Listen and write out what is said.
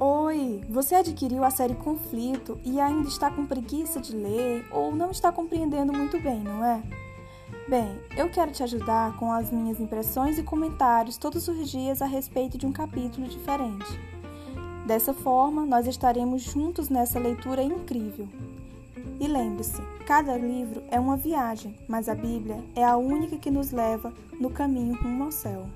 Oi, Você adquiriu a série Conflito e ainda está com preguiça de ler ou não está compreendendo muito bem, não é? Bem, eu quero te ajudar com as minhas impressões e comentários todos os dias a respeito de um capítulo diferente. Dessa forma, nós estaremos juntos nessa leitura incrível. E lembre-se, cada livro é uma viagem, mas a Bíblia é a única que nos leva no caminho rumo ao céu.